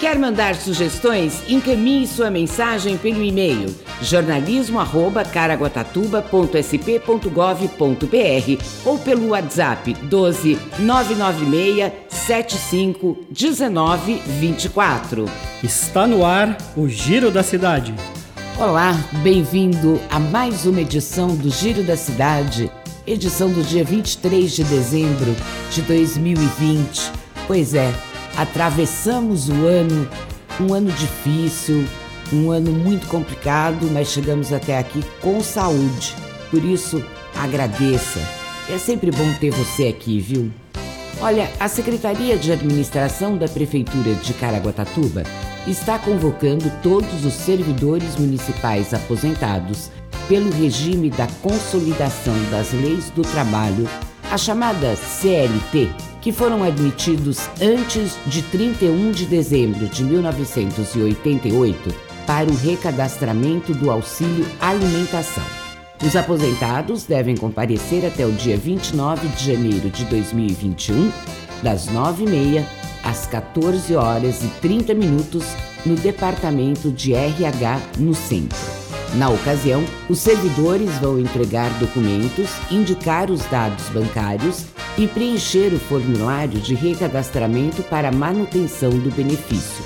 Quer mandar sugestões? Encaminhe sua mensagem pelo e-mail jornalismo@caraguatatuba.sp.gov.br ou pelo WhatsApp 12 996 75 19 24. Está no ar o Giro da Cidade. Olá, bem-vindo a mais uma edição do Giro da Cidade, edição do dia 23 de dezembro de 2020. Pois é, atravessamos o ano, um ano difícil, um ano muito complicado, mas chegamos até aqui com saúde. Por isso, agradeça. É sempre bom ter você aqui, viu? Olha, a Secretaria de Administração da Prefeitura de Caraguatatuba está convocando todos os servidores municipais aposentados pelo regime da Consolidação das Leis do Trabalho, a chamada CLT, que foram admitidos antes de 31 de dezembro de 1988 para o recadastramento do auxílio alimentação. Os aposentados devem comparecer até o dia 29 de janeiro de 2021, das 9h30 às 14 horas e 30 minutos, no Departamento de RH no Centro. Na ocasião, os servidores vão entregar documentos, indicar os dados bancários e preencher o formulário de recadastramento para manutenção do benefício.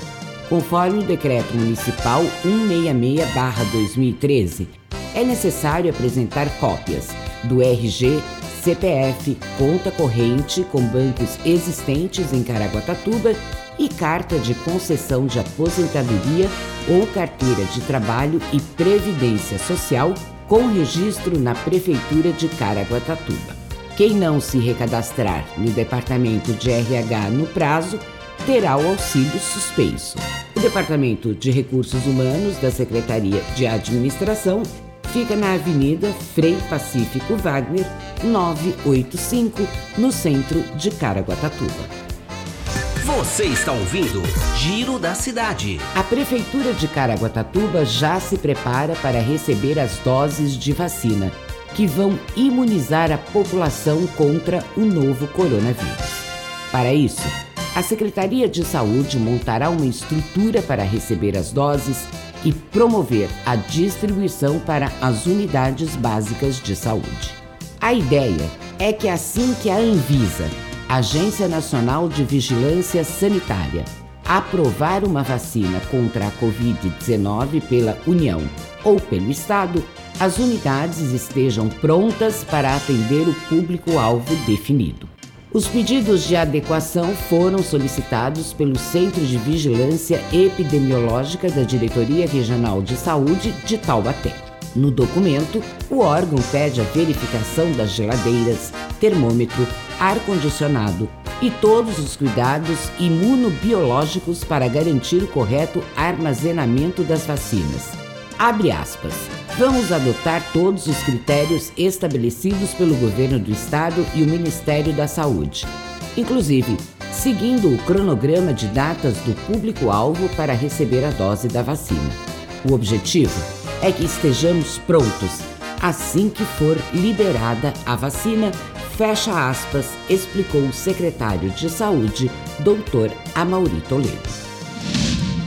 Conforme o Decreto Municipal 166-2013, é necessário apresentar cópias do RG, CPF, conta corrente com bancos existentes em Caraguatatuba e carta de concessão de aposentadoria ou carteira de trabalho e previdência social com registro na Prefeitura de Caraguatatuba. Quem não se recadastrar no Departamento de RH no prazo terá o auxílio suspenso. O Departamento de Recursos Humanos da Secretaria de Administração fica na Avenida Frei Pacífico Wagner, 985, no centro de Caraguatatuba. Você está ouvindo Giro da Cidade. A Prefeitura de Caraguatatuba já se prepara para receber as doses de vacina que vão imunizar a população contra o novo coronavírus. Para isso, a Secretaria de Saúde montará uma estrutura para receber as doses e promover a distribuição para as unidades básicas de saúde. A ideia é que assim que a Anvisa, Agência Nacional de Vigilância Sanitária, aprovar uma vacina contra a Covid-19 pela União ou pelo Estado, as unidades estejam prontas para atender o público-alvo definido. Os pedidos de adequação foram solicitados pelo Centro de Vigilância Epidemiológica da Diretoria Regional de Saúde de Taubaté. No documento, o órgão pede a verificação das geladeiras, termômetro, ar-condicionado e todos os cuidados imunobiológicos para garantir o correto armazenamento das vacinas. Abre aspas. Vamos adotar todos os critérios estabelecidos pelo governo do estado e o Ministério da Saúde, inclusive seguindo o cronograma de datas do público-alvo para receber a dose da vacina. O objetivo é que estejamos prontos assim que for liberada a vacina, fecha aspas, explicou o secretário de Saúde, Dr. Amauri Toledo.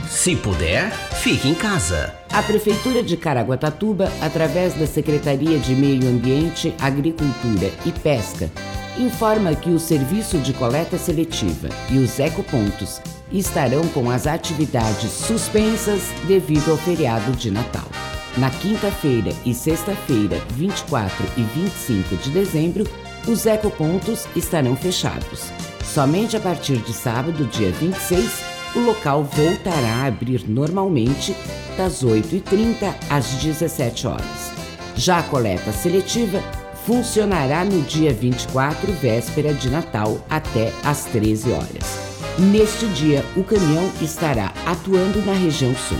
Se puder, fique em casa. A Prefeitura de Caraguatatuba, através da Secretaria de Meio Ambiente, Agricultura e Pesca, informa que o serviço de coleta seletiva e os ecopontos estarão com as atividades suspensas devido ao feriado de Natal. Na quinta-feira e sexta-feira, 24 e 25 de dezembro, os ecopontos estarão fechados. Somente a partir de sábado, dia 26, o local voltará a abrir normalmente das 8h30 às 17 horas. Já a coleta seletiva funcionará no dia 24, véspera de Natal, até às 13 horas. Neste dia, o caminhão estará atuando na região sul.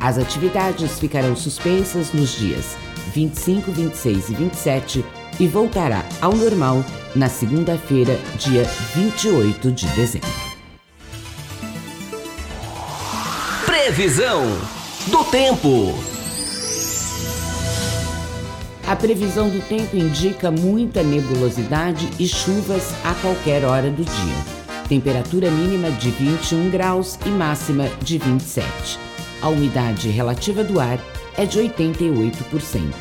As atividades ficarão suspensas nos dias 25, 26 e 27 e voltará ao normal na segunda-feira, dia 28 de dezembro. Previsão do tempo. A previsão do tempo indica muita nebulosidade e chuvas a qualquer hora do dia. Temperatura mínima de 21 graus e máxima de 27. A umidade relativa do ar é de 88%.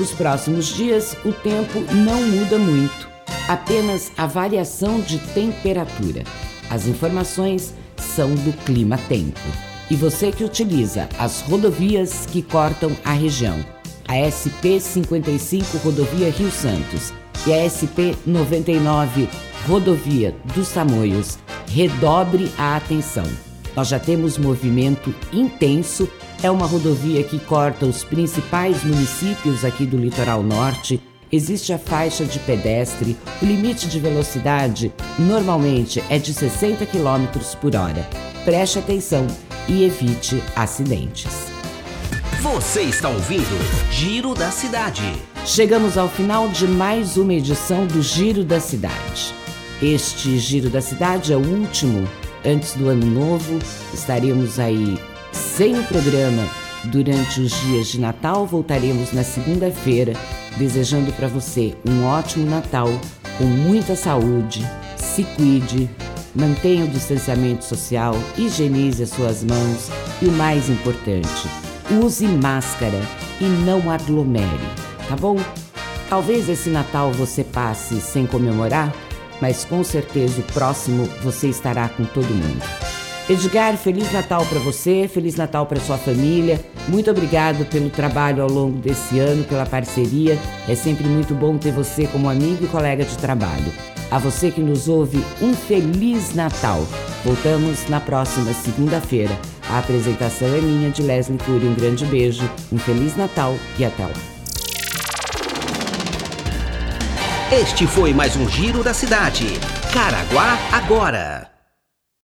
Nos próximos dias, o tempo não muda muito, apenas a variação de temperatura. As informações são do Clima Tempo. E você que utiliza as rodovias que cortam a região, a SP 55 Rodovia Rio Santos e a SP 99 Rodovia dos Tamoios, redobre a atenção. Nós já temos movimento intenso, é uma rodovia que corta os principais municípios aqui do litoral norte. Existe a faixa de pedestre, o limite de velocidade normalmente é de 60 km por hora. Preste atenção e evite acidentes. Você está ouvindo Giro da Cidade. Chegamos ao final de mais uma edição do Giro da Cidade. Este Giro da Cidade é o último antes do ano novo. Estaremos aí sem o programa durante os dias de Natal. Voltaremos na segunda-feira, desejando para você um ótimo Natal, com muita saúde. Se cuide, mantenha o distanciamento social, higienize as suas mãos e o mais importante, use máscara e não aglomere, tá bom? Talvez esse Natal você passe sem comemorar, mas com certeza o próximo você estará com todo mundo. Edgar, Feliz Natal para você, Feliz Natal para sua família. Muito obrigado pelo trabalho ao longo desse ano, pela parceria. É sempre muito bom ter você como amigo e colega de trabalho. A você que nos ouve, um Feliz Natal. Voltamos na próxima segunda-feira. A apresentação é minha de Leslie Cury. Um grande beijo, um Feliz Natal e até lá. Este foi mais um Giro da Cidade. Caraguá agora.